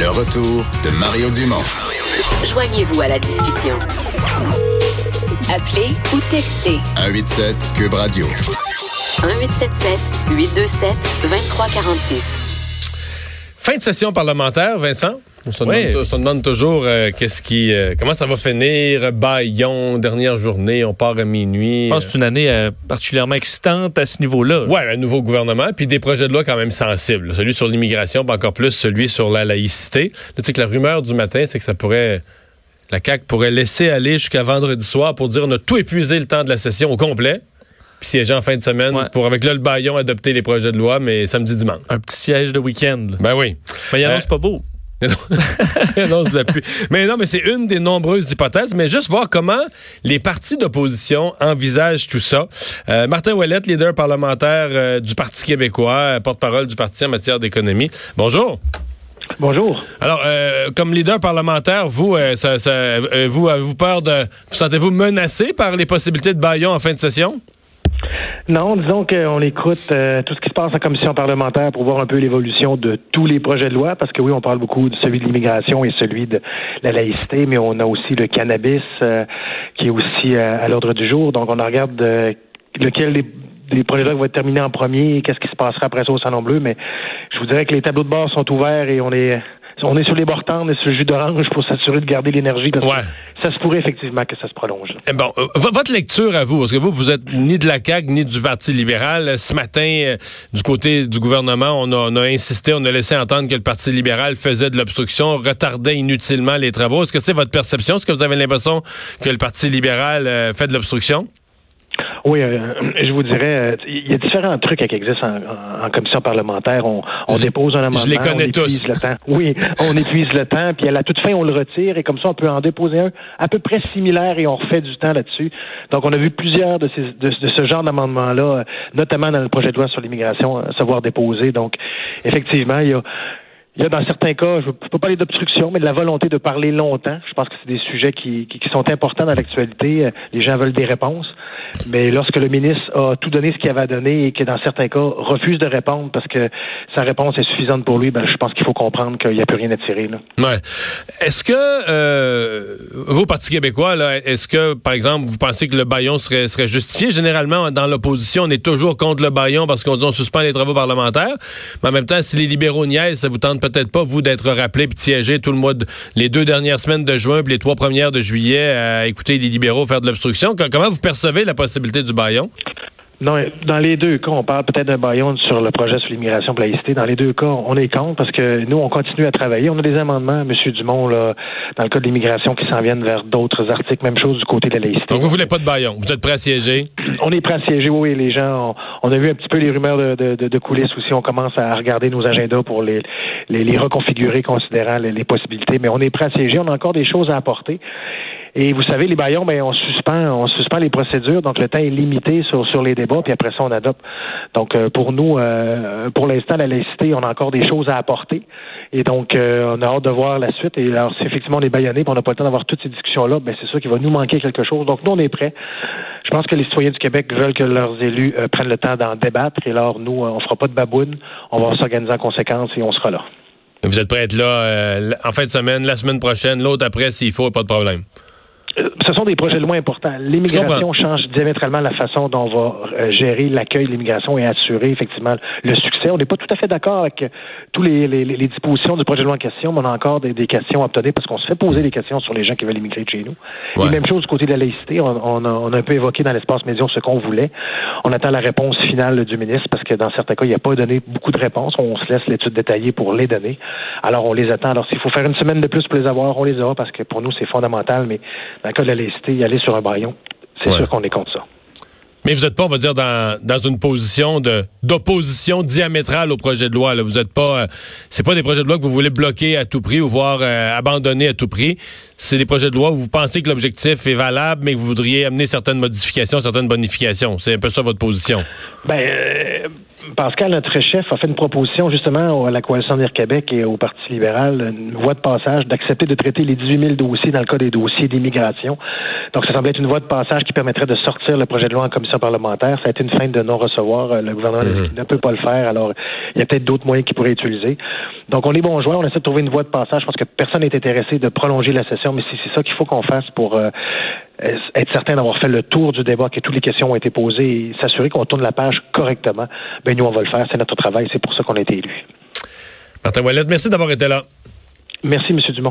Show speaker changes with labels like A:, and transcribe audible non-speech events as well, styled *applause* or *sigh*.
A: Le retour de Mario Dumont.
B: Joignez-vous à la discussion. Appelez ou textez
A: 187 Cube Radio.
B: 1877 827 2346.
C: Fin de session parlementaire, Vincent? On se,
D: Oui.
C: demande, on se demande toujours euh, qu'est-ce qui, euh, comment ça va finir? Baillon, dernière journée, on part à minuit.
D: Je pense que c'est une année euh, particulièrement excitante à ce niveau-là.
C: Ouais, un nouveau gouvernement, puis des projets de loi quand même sensibles. Celui sur l'immigration, puis encore plus celui sur la laïcité. Là, tu sais que la rumeur du matin, c'est que ça pourrait... La CAQ pourrait laisser aller jusqu'à vendredi soir pour dire on a tout épuisé le temps de la session au complet, puis siéger en fin de semaine
D: Ouais.
C: pour, avec là, le baillon, adopter les projets de loi, mais samedi, dimanche.
D: Un petit siège de week-end. là.
C: Ben oui.
D: Mais il
C: Euh,
D: annonce pas beau. *laughs*
C: non, pluie. Mais non, mais c'est une des nombreuses hypothèses. Mais juste voir comment les partis d'opposition envisagent tout ça. Euh, Martin Ouellette, leader parlementaire euh, du Parti québécois, euh, porte-parole du parti en matière d'économie. Bonjour.
E: Bonjour.
C: Alors, euh, comme leader parlementaire, vous, ça, ça, vous avez-vous peur de, vous sentez-vous menacé par les possibilités de baillon en fin de session?
E: Non, disons qu'on écoute euh, tout ce qui se passe en commission parlementaire pour voir un peu l'évolution de tous les projets de loi, parce que oui, on parle beaucoup de celui de l'immigration et celui de la laïcité, mais on a aussi le cannabis euh, qui est aussi euh, à l'ordre du jour. Donc, on regarde euh, lequel des, des projets de loi va être terminé en premier, qu'est-ce qui se passera après ça au Salon Bleu, mais je vous dirais que les tableaux de bord sont ouverts et on est... On est sur les bords tendres et sur le jus d'orange pour s'assurer de garder l'énergie parce
C: Ouais.
E: que ça se pourrait effectivement que ça se prolonge.
C: Eh Bon, euh, votre lecture à vous, parce que vous, vous êtes ni de la CAQ ni du Parti libéral. Ce matin, euh, du côté du gouvernement, on a, on a insisté, on a laissé entendre que le Parti libéral faisait de l'obstruction, retardait inutilement les travaux. Est-ce que c'est votre perception? Est-ce que vous avez l'impression que le Parti libéral euh, fait de l'obstruction?
E: Oui, euh, je vous dirais, euh, il y a différents trucs qui existent en, commission parlementaire. On, on
C: Je-
E: dépose un amendement.
C: je les connais
E: on épuise
C: tous.
E: Le temps. Oui, on épuise le temps, puis à la toute fin, on le retire, et comme ça, on peut en déposer un à peu près similaire, et on refait du temps là-dessus. Donc, on a vu plusieurs de, ces, de, de ce genre d'amendements-là, euh, notamment dans le projet de loi sur l'immigration, euh, se voir déposés. Donc, effectivement, il y a... Il y a dans certains cas, je ne peux pas parler d'obstruction, mais de la volonté de parler longtemps. Je pense que c'est des sujets qui, sont importants dans l'actualité. Euh, Les gens veulent des réponses. Mais lorsque le ministre a tout donné ce qu'il avait à donner et que dans certains cas refuse de répondre parce que sa réponse est suffisante pour lui, ben, je pense qu'il faut comprendre qu'il n'y a plus rien à tirer.
C: Ouais. Est-ce que euh, vous, Parti québécois, est-ce que, par exemple, vous pensez que le baillon serait, justifié? Généralement, dans l'opposition, on est toujours contre le baillon parce qu'on dit on suspend les travaux parlementaires. Mais en même temps, si les libéraux niaisent, ça vous tente peut-être pas, vous, d'être rappelé puis de siéger tout le mois, de- les deux dernières semaines de juin puis les trois premières de juillet à écouter les libéraux faire de l'obstruction. Co- Comment vous percevez la possibilité du baillon?
E: Non, dans les deux cas, on parle peut-être d'un baillon sur le projet sur l'immigration laïcité. Dans les deux cas, on est contre parce que nous, on continue à travailler. On a des amendements, M. Dumont, là, dans le cas de l'immigration, qui s'en viennent vers d'autres articles. Même chose du côté de la laïcité.
C: Donc, vous voulez pas de baillon. Vous êtes prêt à siéger?
E: On est prêt à siéger, oui, les gens. On, a vu un petit peu les rumeurs de, de, de- de coulisses aussi. On commence à regarder nos agendas pour les, les, reconfigurer, considérant les, les possibilités. Mais on est prêt à siéger. On a encore des choses à apporter. Et vous savez, les baillons, ben, on suspend, on suspend les procédures, donc le temps est limité sur, sur les débats, puis après ça, on adopte. Donc, euh, pour nous, euh, pour l'instant, la laïcité, on a encore des choses à apporter. Et donc, euh, on a hâte de voir la suite. Et alors, si effectivement on est baillonné, puis on n'a pas le temps d'avoir toutes ces discussions-là, ben, c'est sûr qu'il va nous manquer quelque chose. Donc, nous, on est prêts. Je pense que les citoyens du Québec veulent que leurs élus euh, prennent le temps d'en débattre. Et alors, nous, euh, on fera pas de baboune. On va s'organiser en conséquence et on sera là.
C: Vous êtes prêt à être là euh, en fin de semaine, la semaine prochaine, l'autre après, s'il faut, pas de problème.
E: Ce sont des projets de loi importants. L'immigration change diamétralement la façon dont on va euh, gérer l'accueil de l'immigration et assurer effectivement le succès. On n'est pas tout à fait d'accord avec tous les, les, les dispositions du projet de loi en question, mais on a encore des, des questions à obtenir parce qu'on se fait poser des questions sur les gens qui veulent immigrer de chez nous.
C: Ouais.
E: Et même chose du côté de la laïcité, on, on a, on a un peu évoqué dans l'espace médian ce qu'on voulait. On attend la réponse finale du ministre parce que dans certains cas, il n'a pas donné beaucoup de réponses. On se laisse l'étude détaillée pour les donner. Alors on les attend. Alors s'il faut faire une semaine de plus pour les avoir, on les aura parce que pour nous c'est fondamental. Mais dans le cas de la laïcité, y aller sur un baillon, c'est
C: Ouais.
E: sûr qu'on est contre ça.
C: Mais vous n'êtes pas, on va dire, dans, dans une position de d'opposition diamétrale au projet de loi. Là. Vous êtes pas, euh, c'est pas des projets de loi que vous voulez bloquer à tout prix ou voir euh, abandonner à tout prix. C'est des projets de loi où vous pensez que l'objectif est valable, mais que vous voudriez amener certaines modifications, certaines bonifications. C'est un peu ça votre position.
E: Ben, euh, Pascal, notre chef, a fait une proposition justement à la Coalition d'Air Québec et au Parti libéral, une voie de passage, d'accepter de traiter les 18 000 dossiers dans le cas des dossiers d'immigration. Donc, ça semblait être une voie de passage qui permettrait de sortir le projet de loi en commission parlementaire. Ça a été une fin de non-recevoir. Le gouvernement ne peut pas le faire. Alors, il y a peut-être d'autres moyens qu'il pourrait utiliser. Donc, on est bon joueurs. On essaie de trouver une voie de passage. Je pense que personne n'est intéressé de prolonger la session, mais c'est ça qu'il faut qu'on fasse pour euh, être certain d'avoir fait le tour du débat, que toutes les questions ont été posées et s'assurer qu'on tourne la page correctement. Ben, nous, on va le faire. C'est notre travail. C'est pour ça qu'on a été élus.
C: Martin Ouellet, merci d'avoir été là.
E: Merci, M. Dumont.